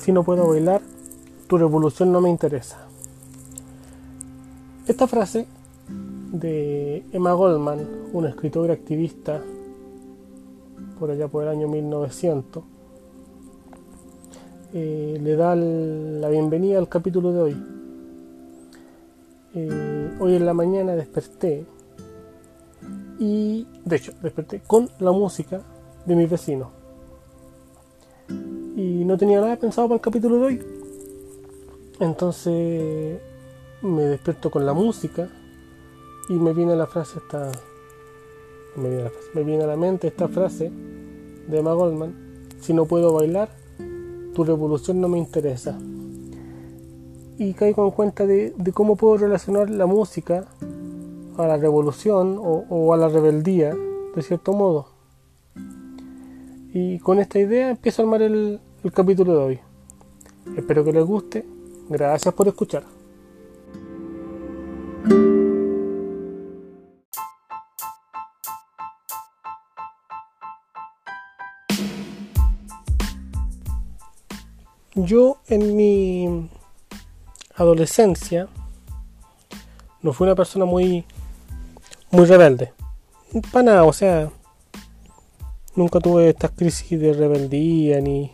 Si no puedo bailar, tu revolución no me interesa. Esta frase de Emma Goldman, una escritora activista por allá por el año 1900, eh, le da la bienvenida al capítulo de hoy. Eh, hoy en la mañana desperté y, de hecho, desperté con la música de mi vecino. No tenía nada pensado para el capítulo de hoy. Entonces me despierto con la música y me viene la frase esta me viene, la frase, me viene a la mente esta frase de Emma Goldman si no puedo bailar tu revolución no me interesa y caigo en cuenta de, cómo puedo relacionar la música a la revolución o, a la rebeldía de cierto modo y con esta idea empiezo a armar el capítulo de hoy. Espero que les guste. Gracias por escuchar. Yo en mi adolescencia no fui una persona muy muy rebelde. Para nada, o sea, nunca tuve estas crisis de rebeldía ni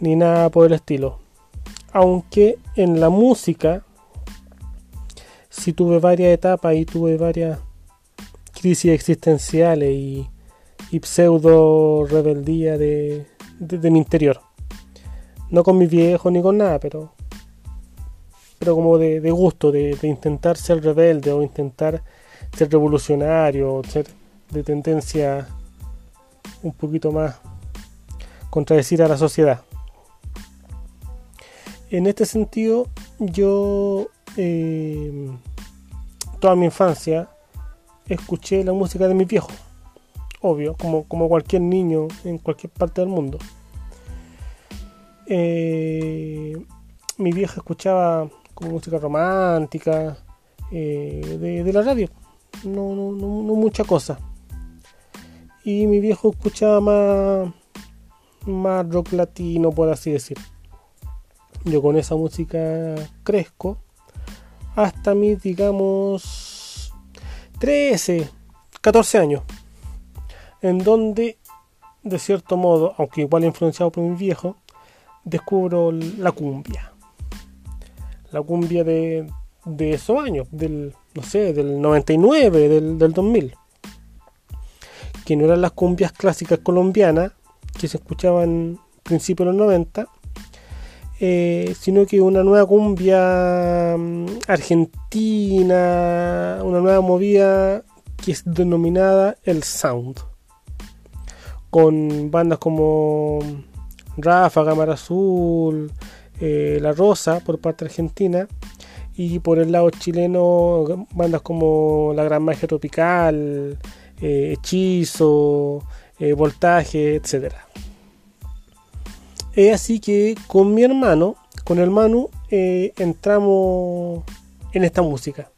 ni nada por el estilo. Aunque en la música sí tuve varias etapas y tuve varias crisis existenciales y, pseudo rebeldía de mi interior. No con mis viejos ni con nada, pero. Pero como de, gusto, de, intentar ser rebelde o intentar ser revolucionario, ser de tendencia un poquito más contradecir a la sociedad. En este sentido, yo eh, toda mi infancia escuché la música de mis viejos, obvio, como, cualquier niño en cualquier parte del mundo. Eh, mi vieja escuchaba como música romántica eh, de, la radio, no, no, no, mucha cosa. Y mi viejo escuchaba más, más rock latino, por así decir. Yo con esa música crezco hasta mis, digamos, 13, 14 años, en donde, de cierto modo, aunque igual influenciado por mi viejo, descubro la cumbia. La cumbia de, de esos años, del, no sé, del 99, del, del 2000. Que no eran las cumbias clásicas colombianas que se escuchaban principios de los 90, eh, sino que una nueva cumbia mm, argentina, una nueva movida que es denominada el sound, con bandas como Rafa, Cámara Azul, eh, La Rosa por parte argentina y por el lado chileno bandas como La Gran Magia Tropical, eh, Hechizo, Voltaje, etc. Es así que con mi hermano, con el Manu, entramos en esta música.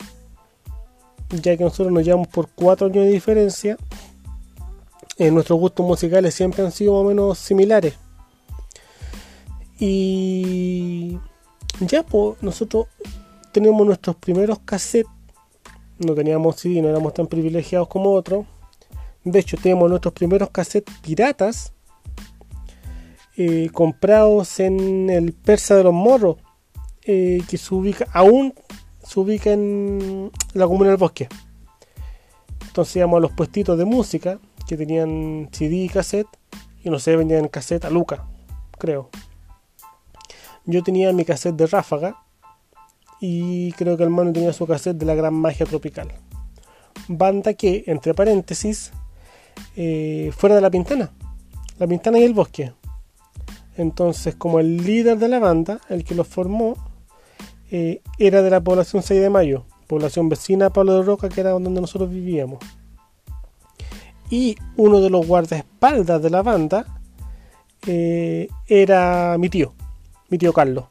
Ya que nosotros nos llevamos por cuatro años de diferencia, nuestros gustos musicales siempre han sido más o menos similares. Y ya, pues nosotros tenemos nuestros primeros cassettes. No teníamos CD, no éramos tan privilegiados como otros. De hecho, tenemos nuestros primeros cassettes piratas eh, comprados en el Persa de los Morros, eh, que se ubica, aún se ubica en la comuna del bosque. Entonces íbamos a los puestitos de música que tenían CD y cassette y no sé, vendían cassette a Luca, creo yo tenía mi cassette de Ráfaga y creo que el hermano tenía su cassette de la Gran Magia Tropical. Banda que, entre paréntesis, eh, fuera de la Pintana. La Pintana y el Bosque. Entonces, como el líder de la banda, el que los formó, eh, era de la población 6 de Mayo, población vecina a Pablo de Roca, que era donde nosotros vivíamos. Y uno de los guardaespaldas de la banda eh, era mi tío, mi tío Carlos.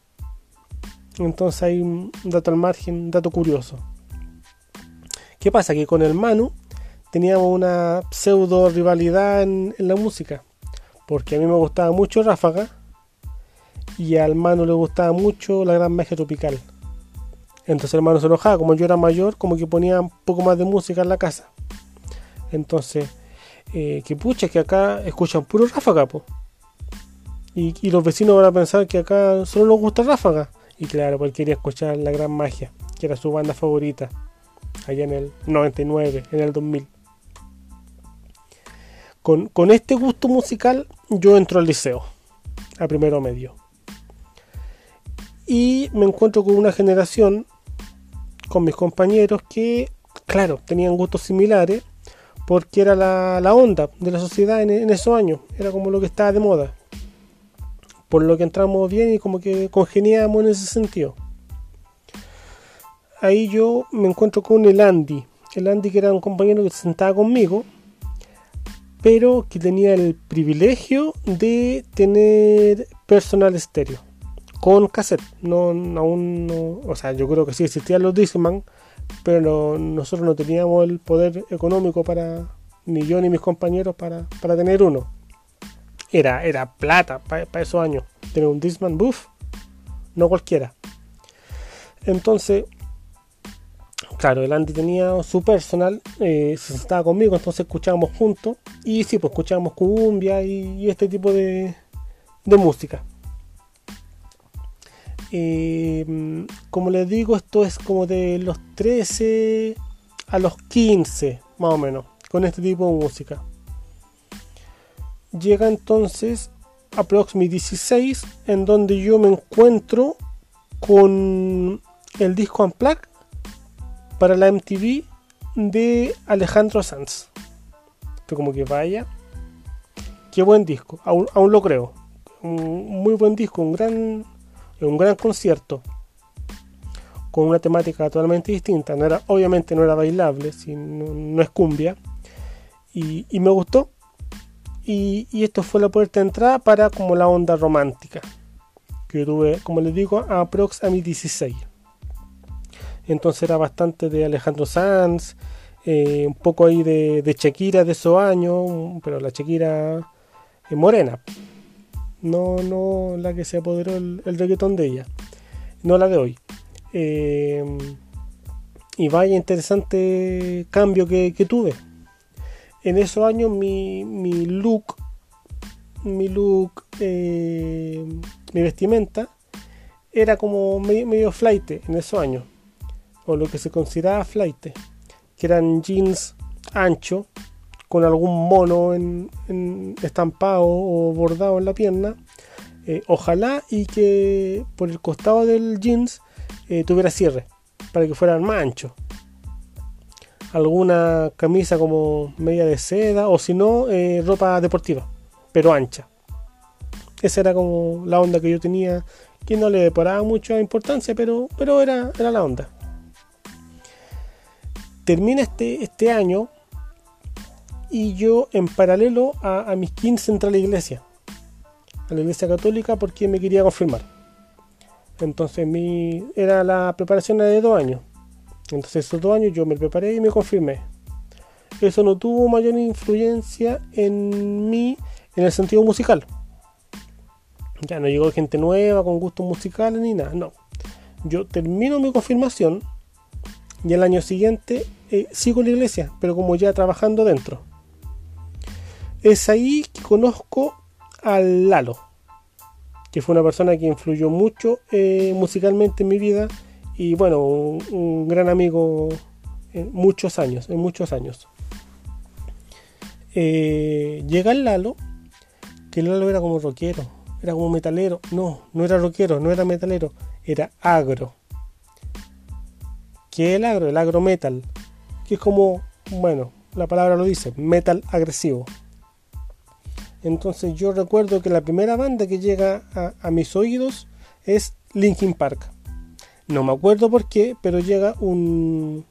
Entonces hay un dato al margen, un dato curioso. ¿Qué pasa? Que con el Manu teníamos una pseudo rivalidad en, la música. Porque a mí me gustaba mucho Ráfaga y al hermano le gustaba mucho la gran magia tropical. Entonces el hermano se enojaba, como yo era mayor, como que ponía un poco más de música en la casa. Entonces, eh, que pucha, que acá escuchan puro ráfaga, po. Y, y, los vecinos van a pensar que acá solo nos gusta ráfaga. Y claro, porque quería escuchar la gran magia, que era su banda favorita, allá en el 99, en el 2000. Con, este gusto musical yo entro al liceo, a primero medio. Y me encuentro con una generación, con mis compañeros, que, claro, tenían gustos similares, porque era la, la onda de la sociedad en, en, esos años, era como lo que estaba de moda. Por lo que entramos bien y como que congeniamos en ese sentido. Ahí yo me encuentro con el Andy. El Andy que era un compañero que se sentaba conmigo, pero que tenía el privilegio de tener personal estéreo con cassette. No, aún no, o sea, yo creo que sí existían los Discman, pero nosotros no teníamos el poder económico para, ni yo ni mis compañeros, para, para tener uno. Era, era plata para esos años. Tener un Discman, buff, no cualquiera. Entonces, claro, el Andy tenía su personal, eh, se estaba conmigo, entonces escuchábamos juntos. Y sí, pues escuchábamos cumbia y, este tipo de, de música. Eh, como les digo, esto es como de los 13 a los 15, más o menos, con este tipo de música. Llega entonces aproximadamente 16, en donde yo me encuentro con el disco Unplugged para la MTV de Alejandro Sanz. Esto como que vaya. Qué buen disco, aún, aún lo creo. Un muy buen disco, un gran un gran concierto con una temática totalmente distinta. No era, obviamente no era bailable, no, es cumbia. Y, me gustó. Y, esto fue la puerta de entrada para como la onda romántica. Que tuve, como les digo, aprox a mi 16. Entonces era bastante de Alejandro Sanz, eh, un poco ahí de, de Shakira de esos años, pero la Shakira morena no, no la que se apoderó el, reggaetón de ella, no la de hoy. Eh, y vaya interesante cambio que, tuve. En esos años mi, mi look, mi look, eh, mi vestimenta era como medio, medio flight en esos años, o lo que se consideraba flight, que eran jeans anchos, con algún mono en, estampado o bordado en la pierna. Eh, ojalá y que por el costado del jeans eh, tuviera cierre para que fueran más anchos. Alguna camisa como media de seda o si no, eh, ropa deportiva, pero ancha. Esa era como la onda que yo tenía, que no le paraba mucha importancia, pero, pero era, era la onda. Termina este, este año y yo en paralelo a, mis 15 entré a la iglesia, a la iglesia católica porque me quería confirmar. Entonces mi, era la preparación de dos años. Entonces esos dos años yo me preparé y me confirmé. Eso no tuvo mayor influencia en mí en el sentido musical. Ya no llegó gente nueva con gustos musicales ni nada, no. Yo termino mi confirmación y el año siguiente eh, sigo en la iglesia, pero como ya trabajando dentro es ahí que conozco al Lalo, que fue una persona que influyó mucho eh, musicalmente en mi vida y bueno, un, gran amigo en muchos años, en muchos años. Eh, llega el Lalo, que Lalo era como rockero, era como metalero, no, no era rockero, no era metalero, era agro. ¿Qué es el agro? El agro metal, es como, bueno, la palabra lo dice, metal agresivo. Entonces yo recuerdo que la primera banda que llega a, mis oídos es Linkin Park. No me acuerdo por qué, pero llega un,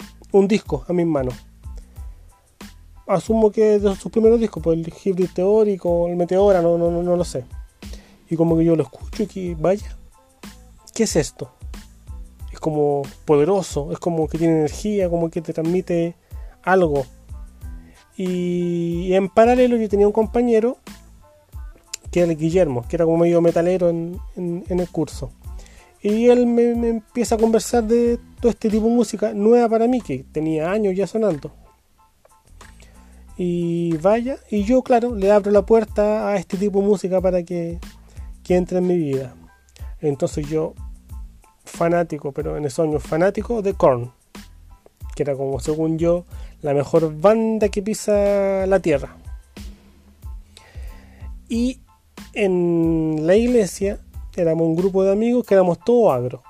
disco a mis manos. Asumo que es de sus primeros discos, pues el Hybrid Teórico, el Meteora, no, no, no, no lo sé. Y como que yo lo escucho y que, vaya, ¿qué es esto? Como poderoso, es como que tiene energía, como que te transmite algo. Y en paralelo yo tenía un compañero que era el Guillermo, que era como medio metalero en, el curso. Y él me, me, empieza a conversar de todo este tipo de música nueva para mí, que tenía años ya sonando. Y vaya, y yo, claro, le abro la puerta a este tipo de música para que, que entre en mi vida. Entonces yo, fanático, pero en esos años fanático de Korn, que era como, según yo, la mejor banda que pisa la tierra. Y en la iglesia éramos un grupo de amigos que éramos todos agros.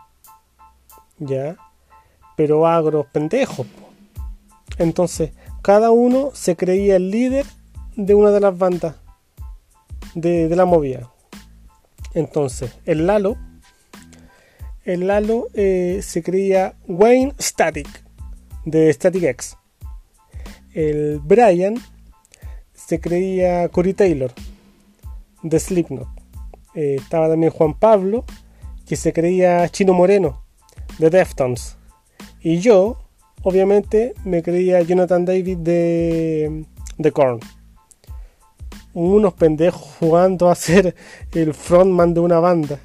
¿Ya? Pero agros pendejos. Entonces, cada uno se creía el líder de una de las bandas de, la movida. Entonces, el Lalo, el Lalo eh, se creía Wayne Static de Static X. El Brian se creía Cory Taylor de Slipknot. Eh, estaba también Juan Pablo, que se creía Chino Moreno, de Deftones. Y yo, obviamente, me creía Jonathan David de, de Korn. Unos pendejos jugando a ser el frontman de una banda.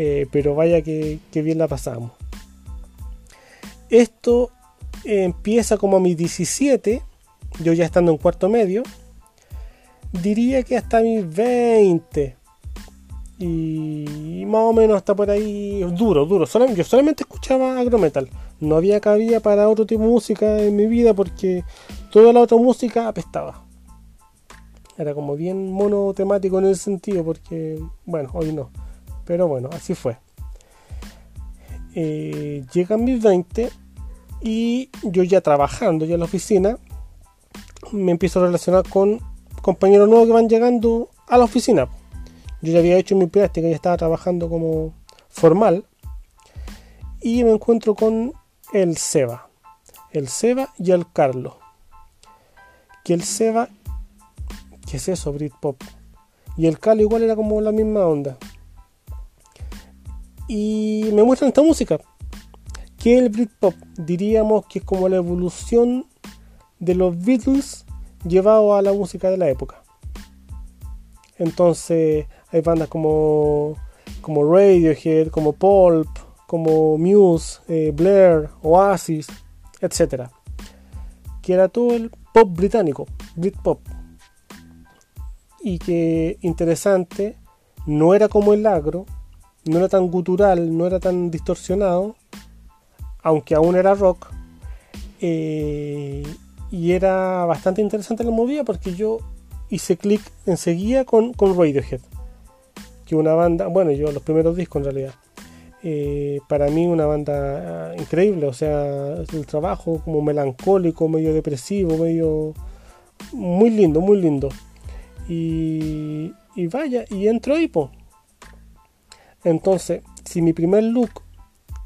Eh, pero vaya que, bien la pasamos. Esto empieza como a mis 17, yo ya estando en cuarto medio diría que hasta mis 20. Y más o menos hasta por ahí duro, duro. yo solamente escuchaba agrometal. No había cabida para otro tipo de música en mi vida porque toda la otra música apestaba. Era como bien monotemático en ese sentido porque, bueno, hoy no. Pero bueno, así fue. Eh, llegan mis 20 y yo ya trabajando ya en la oficina me empiezo a relacionar con compañeros nuevos que van llegando a la oficina. Yo ya había hecho mi práctica, ya estaba trabajando como formal. Y me encuentro con el Seba. El Seba y el Carlos. Que el Seba, ¿qué es eso? Britpop. Y el Carlos igual era como la misma onda. Y me muestran esta música. Que el Britpop diríamos que es como la evolución de los Beatles llevado a la música de la época. Entonces hay bandas como, como Radiohead, como Pulp, como Muse, eh, Blair, Oasis, etc. Que era todo el pop británico, Britpop. Y que interesante, no era como el agro, no era tan gutural, no era tan distorsionado, aunque aún era rock. Eh, y era bastante interesante la movida porque yo hice clic enseguida con, con Radiohead, que una banda, bueno, yo los primeros discos en realidad. Eh, para mí una banda increíble, o sea, el trabajo como melancólico, medio depresivo, medio muy lindo, muy lindo. Y, y vaya, y entro ahí, po. Entonces, si mi primer look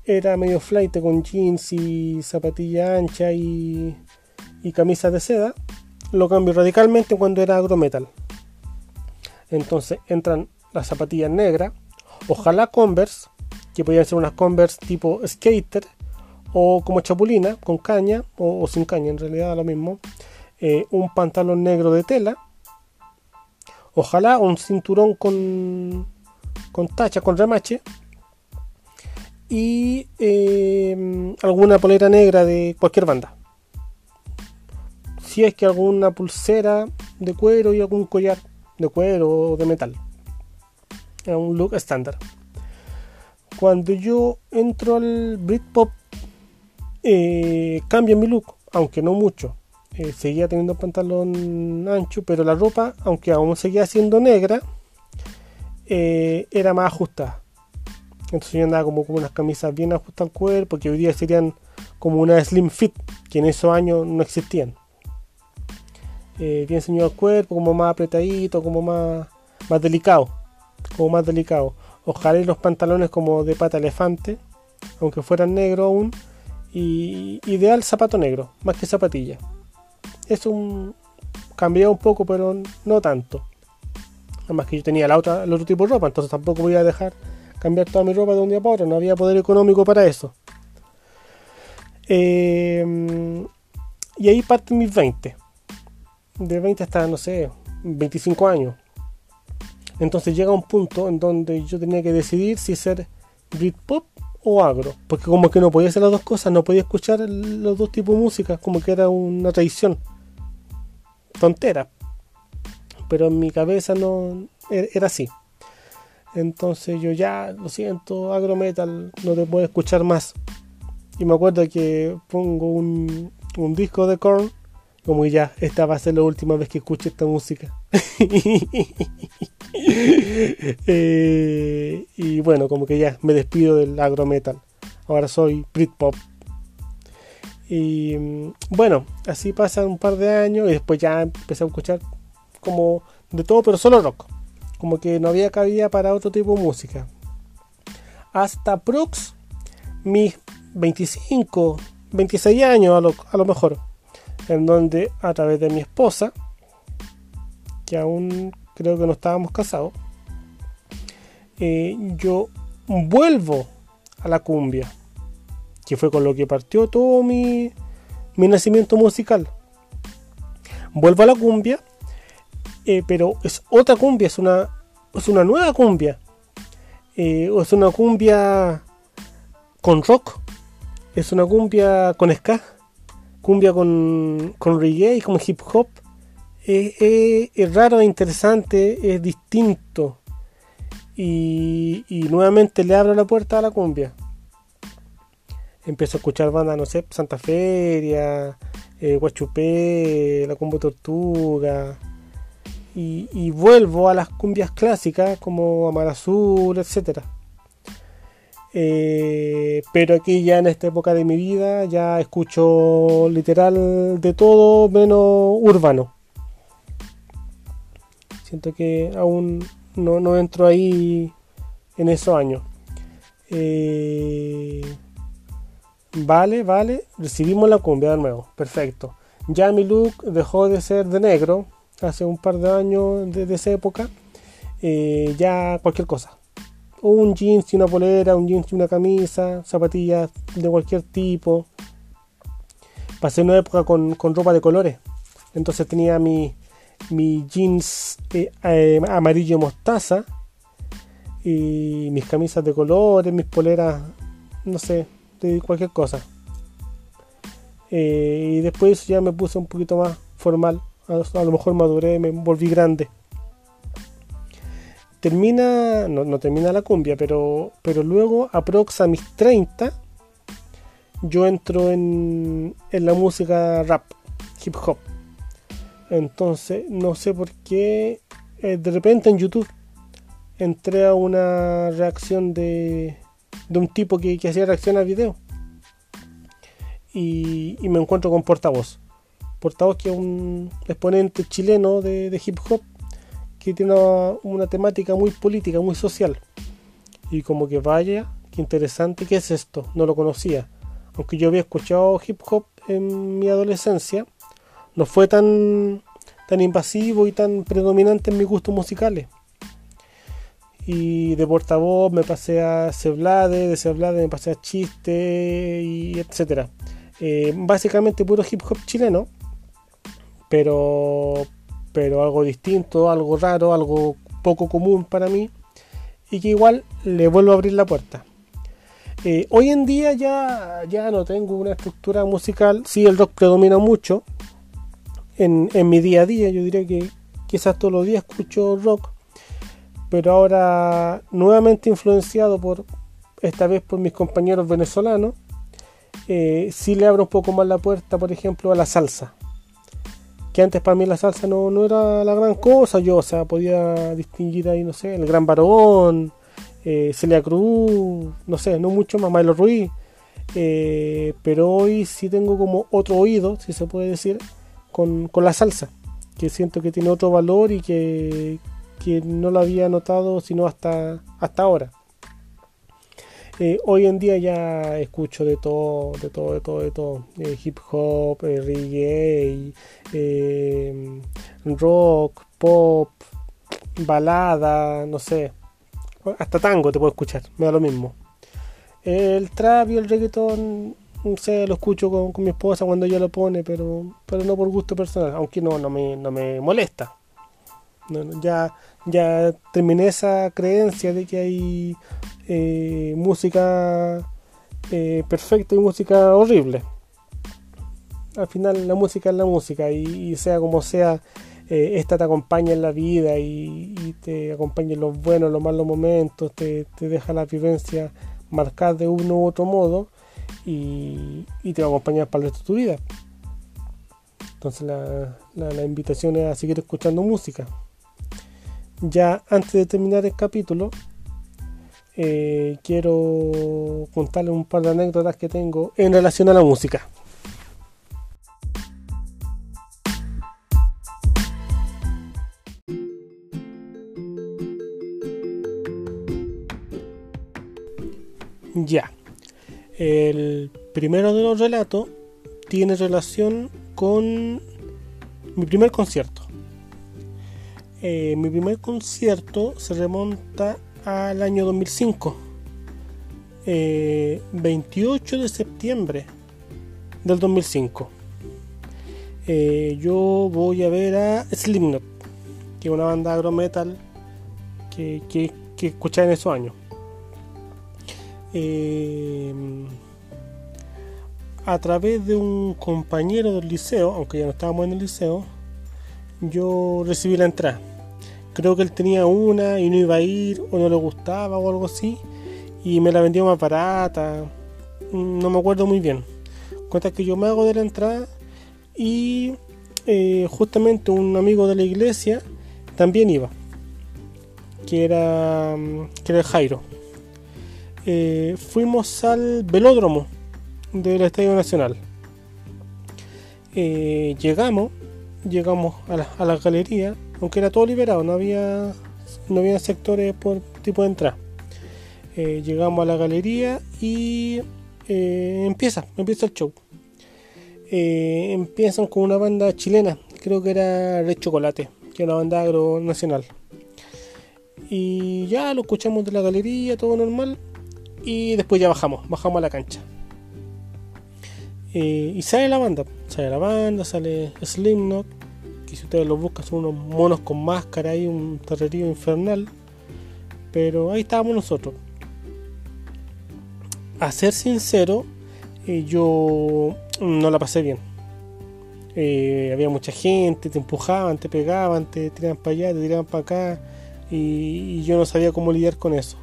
era medio flight con jeans y zapatilla ancha y y camisas de seda, lo cambio radicalmente cuando era agrometal. Entonces entran las zapatillas negras, ojalá Converse, que podían ser unas Converse tipo skater o como chapulina, con caña o, sin caña, en realidad lo mismo. Eh, un pantalón negro de tela, ojalá un cinturón con, con tacha, con remache y eh, alguna polera negra de cualquier banda si es que alguna pulsera de cuero y algún collar de cuero o de metal. Era un look estándar. Cuando yo entro al Britpop, eh, cambia mi look, aunque no mucho. Eh, seguía teniendo pantalón ancho, pero la ropa, aunque aún seguía siendo negra, eh, era más ajustada. Entonces yo andaba como con unas camisas bien ajustadas al cuerpo, que hoy día serían como una slim fit, que en esos años no existían eh, bien ceñido al cuerpo, como más apretadito, como más, más delicado, como más delicado. Ojalá los pantalones como de pata elefante, aunque fueran negros aún, y ideal zapato negro, más que zapatilla. Es un cambiado un poco, pero no tanto. Además que yo tenía el otro tipo de ropa, entonces tampoco voy a dejar cambiar toda mi ropa de un día para otro, no había poder económico para eso. Eh, y ahí parte mis 20 de 20 hasta, no sé, 25 años. Entonces llega un punto en donde yo tenía que decidir si ser Britpop o agro, porque como que no podía hacer las dos cosas, no podía escuchar los dos tipos de música, como que era una tradición tontera, pero en mi cabeza no e-, era así. Entonces yo ya, lo siento, agro metal, no te puedo escuchar más. Y me acuerdo que pongo un, un disco de Korn, como ya, esta va a ser la última vez que escuche esta música. Eh, y bueno, como que ya me despido del agro metal. Ahora soy Britpop. Y mm, bueno, así pasan un par de años y después ya empecé a escuchar como de todo, pero solo rock. Como que no había cabida para otro tipo de música. Hasta Prox, mis 25, 26 años a lo, a lo mejor, en donde a través de mi esposa, que aún creo que no estábamos casados, eh, yo vuelvo a la cumbia, que fue con lo que partió todo mi, mi nacimiento musical. Vuelvo a la cumbia, eh, pero es otra cumbia, es una, es una nueva cumbia. Eh, es una cumbia con rock, es una cumbia con ska, cumbia con, con reggae, como hip hop. es raro, es interesante, es distinto y, nuevamente le abro la puerta a la cumbia. Empiezo a escuchar bandas, no sé, Santa Feria, eh, Guachupé, La Combo Tortuga. Y, vuelvo a las cumbias clásicas como Amar Azul, etc. Eh, pero aquí ya en esta época de mi vida ya escucho literal de todo menos urbano. Siento que aún no, no entro ahí en esos años. Eh, vale, vale, recibimos la cumbia de nuevo, perfecto. Ya mi look dejó de ser de negro hace un par de años desde esa época. Eh, ya cualquier cosa. Un jeans y una polera, un jeans y una camisa, zapatillas de cualquier tipo. Pasé una época con, con ropa de colores. Entonces tenía mi, mi jeans eh, eh, amarillo mostaza y mis camisas de colores, mis poleras, no sé, de cualquier cosa. Y después ya me puse un poquito más formal, a, lo mejor maduré, me volví grande. Termina, no, termina la cumbia, pero, pero luego aprox a mis 30 yo entro en, en la música rap, hip hop. Entonces, no sé por qué, eh, de repente en YouTube entré a una reacción de, de un tipo que, hacía reacción al video. Y, me encuentro con Portavoz. Portavoz que es un exponente chileno de, hip hop que tiene una, temática muy política, muy social. Y como que vaya, qué interesante, ¿qué es esto? No lo conocía. Aunque yo había escuchado hip hop en mi adolescencia, no fue tan, tan invasivo y tan predominante en mis gustos musicales. Y de portavoz me pasé a Ceblade, de Ceblade me pasé a Chiste y etcétera. Eh, básicamente puro hip hop chileno, pero, pero algo distinto, algo raro, algo poco común para mí y que igual le vuelvo a abrir la puerta. Eh, hoy en día ya, ya no tengo una estructura musical, sí el rock predomina mucho, en, mi día a día. Yo diría que quizás todos los días escucho rock, pero ahora nuevamente influenciado por esta vez por mis compañeros venezolanos, eh, sí le abro un poco más la puerta, por ejemplo, a la salsa. Que antes para mí la salsa no, no era la gran cosa, yo, o sea, podía distinguir ahí, no sé, el Gran Varón, eh, Celia Cruz, no sé, no mucho más, Milo Ruiz. Eh, pero hoy sí tengo como otro oído, si se puede decir, con, la salsa, que siento que tiene otro valor y que, no lo había notado sino hasta, hasta ahora. Eh, hoy en día ya escucho de todo, de todo, de todo, de todo. Eh, hip hop, eh, reggae, rock, pop, balada, no sé. Hasta tango te puedo escuchar, me da lo mismo. El trap y el reggaeton no sé, lo escucho con, mi esposa cuando ella lo pone, pero, pero no por gusto personal, aunque no, no, me, no me molesta. ya, ya terminé esa creencia de que hay eh, música eh, perfecta y música horrible. Al final la música es la música y, sea como sea, eh, esta te acompaña en la vida y, te acompaña en los buenos, los malos momentos, te, deja la vivencia marcada de uno u otro modo y, te va a acompañar para el resto de tu vida. Entonces la, la invitación es a seguir escuchando música. Ya antes de terminar el capítulo, eh, quiero contarles un par de anécdotas que tengo en relación a la música. Ya. El primero de los relatos tiene relación con mi primer concierto. Eh, mi primer concierto se remonta al año 2005. 28 eh, de septiembre del 2005. Eh, yo voy a ver a Slipknot, que es una banda agro metal que, que, que escuché en esos años. Eh, a través de un compañero del liceo, aunque ya no estábamos en el liceo, yo recibí la entrada creo que él tenía una y no iba a ir o no le gustaba o algo así. Y me la vendió más barata. No me acuerdo muy bien. Cuenta que yo me hago de la entrada y eh, justamente un amigo de la iglesia también iba que era que era Jairo. Eh, fuimos al velódromo del Estadio Nacional. Eh, llegamos llegamos a la, a la galería aunque era todo liberado, no había, no había sectores por tipo de entrada. Eh, llegamos a la galería y eh, empieza, empieza el show. Eh, empiezan con una banda chilena, creo que era Red Chocolate, que era una banda agro nacional. Y ya lo escuchamos de la galería, todo normal. Y después ya bajamos, bajamos a la cancha. y sale la banda, sale la banda, sale Slipknot, y si ustedes lo buscan son unos monos con máscara y un terrerío infernal. Pero ahí estábamos nosotros. A ser sincero, eh, yo no la pasé bien. Eh, había mucha gente, te empujaban, te pegaban, te tiraban para allá, te tiraban para acá y, yo no sabía cómo lidiar con eso.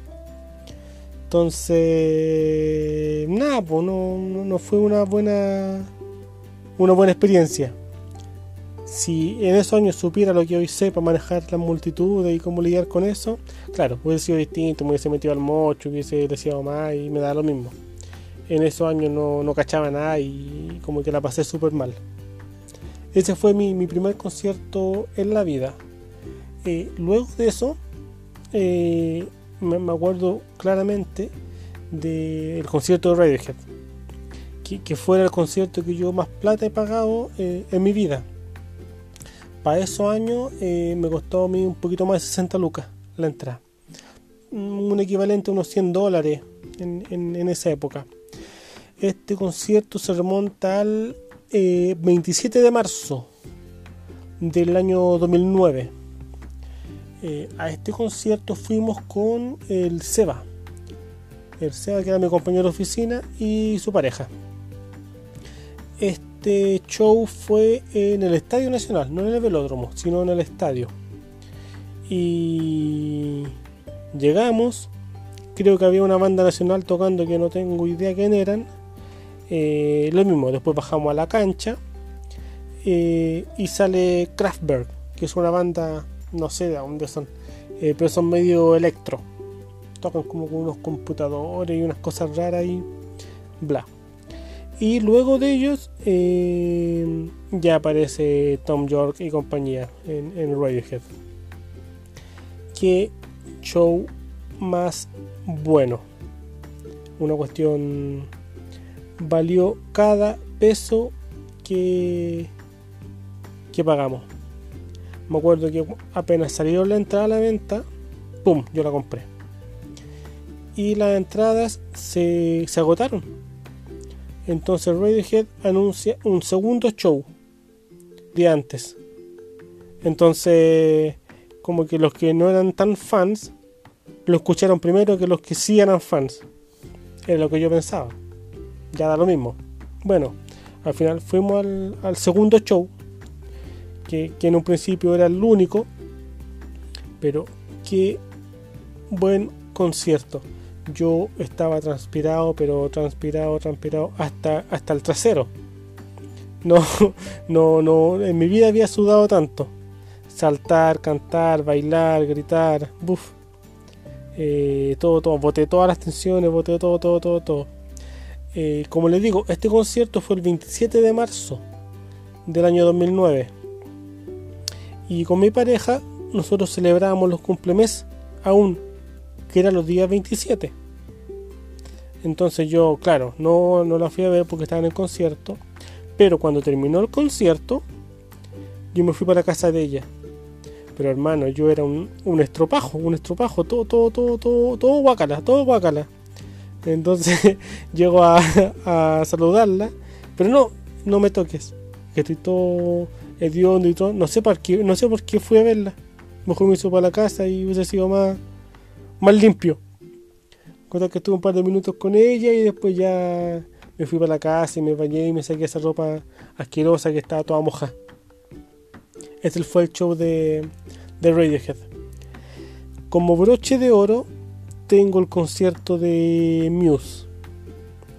Entonces, nada, pues no, no, fue una buena, una buena experiencia si en esos años supiera lo que hoy sé para manejar las multitudes y cómo lidiar con eso, claro, hubiese sido distinto, me hubiese metido al mocho, hubiese deseado más y me da lo mismo. En esos años no, no cachaba nada y como que la pasé súper mal. Ese fue mi, primer concierto en la vida. Eh, luego de eso, eh, me, acuerdo claramente del concierto de Radiohead, que, que fuera el concierto que yo más plata he pagado eh, en mi vida para esos años eh, me costó a mí un poquito más de 60 lucas la entrada. Un equivalente a unos 100 dólares en, esa época. Este concierto se remonta al 27 eh, de marzo del año 2009. Eh, a este concierto fuimos con el Seba. El Seba que era mi compañero de oficina y su pareja. Este este show fue en el Estadio Nacional, no en el velódromo, sino en el estadio. Y llegamos, creo que había una banda nacional tocando que no tengo idea quién eran. Eh, lo mismo, después bajamos a la cancha eh, y sale Kraftwerk, que es una banda, no sé de dónde son, eh, pero son medio electro. Tocan como con unos computadores y unas cosas raras y bla. Y luego de ellos eh, ya aparece Tom York y compañía en, en Radiohead. Qué show más bueno. Una cuestión valió cada peso que, que pagamos. Me acuerdo que apenas salió la entrada a la venta, ¡pum! Yo la compré. Y las entradas se, se agotaron entonces Radiohead anuncia un segundo show de antes. Entonces, como que los que no eran tan fans lo escucharon primero que los que sí eran fans. Era lo que yo pensaba. Ya da lo mismo. Bueno, al final fuimos al, segundo show, que, que, en un principio era el único, pero qué buen concierto. Yo estaba transpirado, pero transpirado, transpirado hasta, hasta el trasero. No, no, no, en mi vida había sudado tanto. Saltar, cantar, bailar, gritar, buf. Eh, todo, todo, boté todas las tensiones, boté todo, todo, todo, todo. Eh, como les digo, este concierto fue el 27 de marzo del año 2009. Y con mi pareja nosotros celebrábamos los cumplemes aún, que eran los días 27. Entonces yo, claro, no, no la fui a ver porque estaba en el concierto. Pero cuando terminó el concierto, yo me fui para la casa de ella. Pero hermano, yo era un, un estropajo, un estropajo, todo, todo, todo, todo, todo guacala, todo guacala. Entonces llego a, a, saludarla, pero no, no me toques, que estoy todo hediondo y todo. No sé por qué, no sé por qué fui a verla. Mejor me hizo para la casa y hubiese sido más, más limpio. Cosa que estuve un par de minutos con ella y después ya me fui para la casa y me bañé y me saqué esa ropa asquerosa que estaba toda moja. Este fue el show de, de Radiohead. Como broche de oro tengo el concierto de Muse.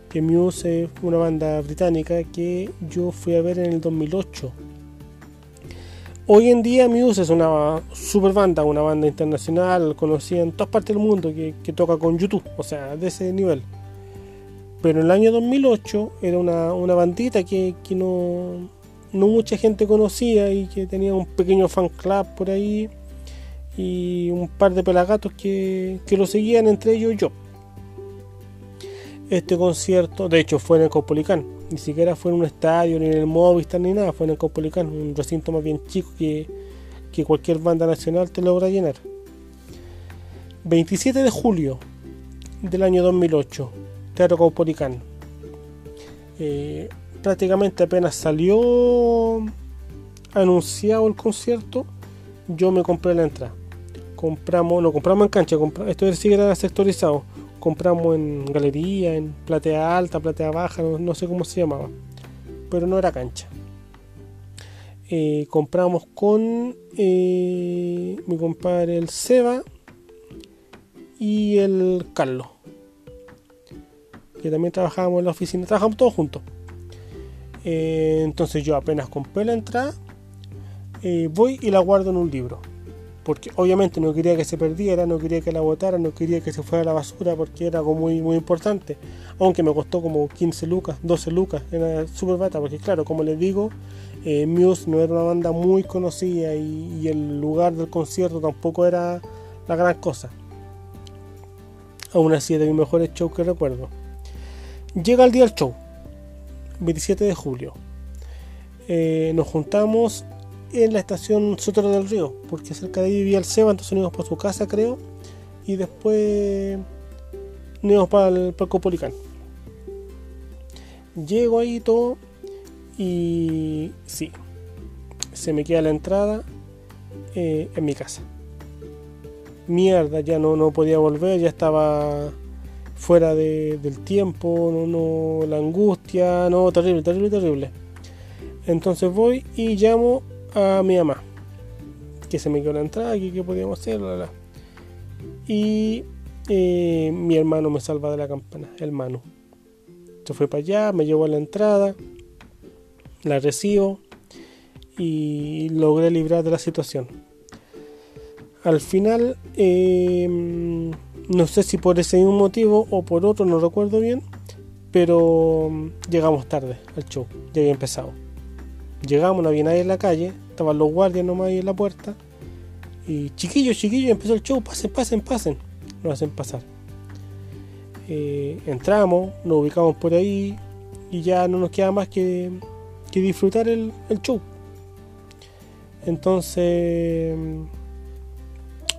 Que Muse es una banda británica que yo fui a ver en el 2008. Hoy en día Muse es una super banda, una banda internacional, conocida en todas partes del mundo, que, toca con YouTube, o sea, de ese nivel. Pero en el año 2008 era una, una bandita que, que no, no mucha gente conocía y que tenía un pequeño fan club por ahí y un par de pelagatos que, que lo seguían, entre ellos yo. Este concierto, de hecho, fue en el Copolicán, ni siquiera fue en un estadio, ni en el Movistar, ni nada, fue en el Copolicán, un recinto más bien chico que, que cualquier banda nacional te logra llenar. 27 de julio del año 2008, Teatro Caupolicán. Eh, prácticamente apenas salió anunciado el concierto, yo me compré la entrada compramos, no compramos en cancha, esto es decir era sectorizado, compramos en galería, en platea alta, platea baja, no, sé cómo se llamaba, pero no era cancha. Eh, compramos con eh, mi compadre el Seba y el Carlos, que también trabajábamos en la oficina, trabajamos todos juntos. Eh, entonces yo apenas compré la entrada, voy y la guardo en un libro porque obviamente no quería que se perdiera, no quería que la botara, no quería que se fuera a la basura porque era algo muy, muy importante. Aunque me costó como 15 lucas, 12 lucas, era súper bata, porque claro, como les digo, eh, Muse no era una banda muy conocida y, el lugar del concierto tampoco era la gran cosa. Aún así, de mis mejores shows que recuerdo. Llega el día del show, 27 de julio. Eh, nos juntamos en la estación Sotero del Río, porque cerca de ahí vivía el Seba, entonces nos íbamos por su casa, creo, y después nos íbamos para el, para Llego ahí todo, y sí, se me queda la entrada eh, en mi casa. Mierda, ya no, no podía volver, ya estaba fuera del tiempo, no, no, la angustia, no, terrible, terrible, terrible. Entonces voy y llamo a mi mamá, que se me quedó la entrada, que qué podíamos hacer, Y eh, mi hermano me salva de la campana, el Manu. Se fue para allá, me llevó a la entrada, la recibo y logré librar de la situación. Al final, em, no sé si por ese mismo motivo o por otro, no recuerdo bien, pero em, llegamos tarde al show, ya había empezado. Llegamos, no había nadie en la calle, estaban los guardias nomás ahí en la puerta. Y chiquillos, chiquillos, empezó el show, pasen, pasen, pasen. Nos hacen pasar. Eh, entramos, nos ubicamos por ahí y ya no nos queda más que, disfrutar el, show. Entonces,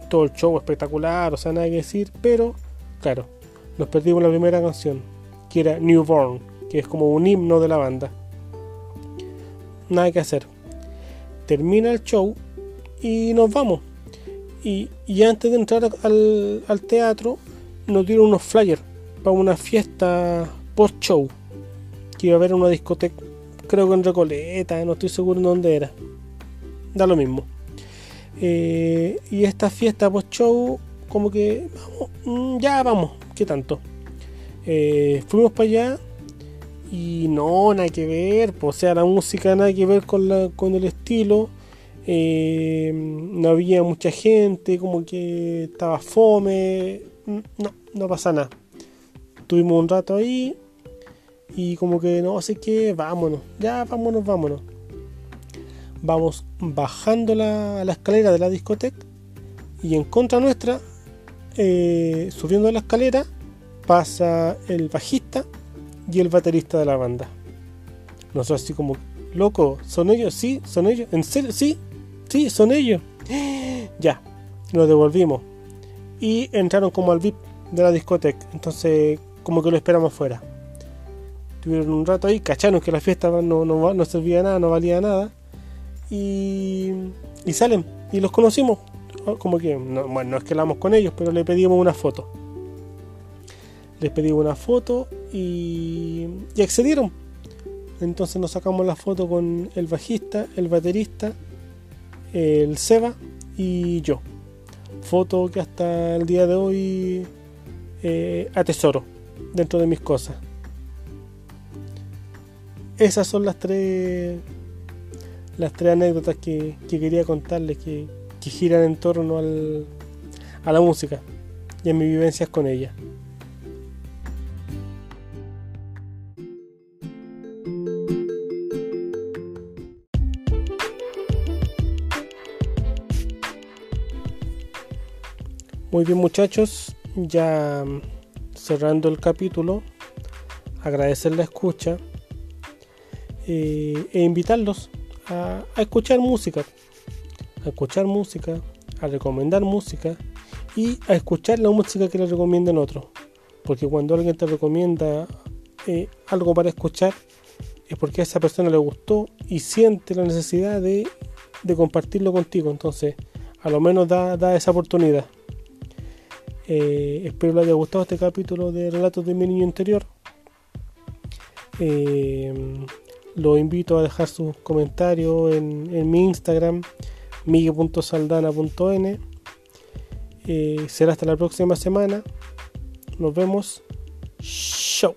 todo el show espectacular, o sea, nada que decir, pero claro, nos perdimos la primera canción, que era Newborn, que es como un himno de la banda nada que hacer. Termina el show y nos vamos. Y, antes de entrar al, al, teatro, nos dieron unos flyers para una fiesta post-show. Que iba a haber una discoteca, creo que en Recoleta, no estoy seguro en dónde era. Da lo mismo. Eh, y esta fiesta post-show, como que, vamos, mm, ya vamos, ¿qué tanto? Eh, fuimos para allá y no, nada que ver, o sea, la música nada que ver con, la, con el estilo. Eh, no había mucha gente, como que estaba fome. Mm, no, no pasa nada. Tuvimos un rato ahí y como que no sé qué, vámonos, ya vámonos, vámonos. Vamos bajando la, la escalera de la discoteca y en contra nuestra, eh, subiendo la escalera, pasa el bajista y el baterista de la banda. Nosotros así como, loco, ¿son ellos? Sí, son ellos. ¿En serio? Sí, sí, son ellos. Ya, nos devolvimos. Y entraron como al VIP de la discoteca. Entonces, como que lo esperamos fuera. Tuvieron un rato ahí, cacharon que la fiesta no, no, no servía nada, no valía nada. Y, y salen. Y los conocimos. Como que, bueno, no es que hablamos con ellos, pero le pedimos una foto les pedí una foto y, accedieron. Entonces nos sacamos la foto con el bajista, el baterista, el Seba y yo. Foto que hasta el día de hoy eh, atesoro dentro de mis cosas. Esas son las tres las tres anécdotas que, quería contarles que, giran en torno a la música y a mis vivencias con ella. Muy bien muchachos, ya cerrando el capítulo, agradecer la escucha eh, e invitarlos a, escuchar música, a escuchar música, a recomendar música y a escuchar la música que le recomienden otros. Porque cuando alguien te recomienda eh, algo para escuchar, es porque a esa persona le gustó y siente la necesidad de, compartirlo contigo. Entonces, a lo menos da, da esa oportunidad. Eh, espero les haya gustado este capítulo de Relatos de mi niño interior. Eh, los invito a dejar sus comentarios en, mi Instagram, migue.saldana.n. Eh, será hasta la próxima semana. Nos vemos. Chau.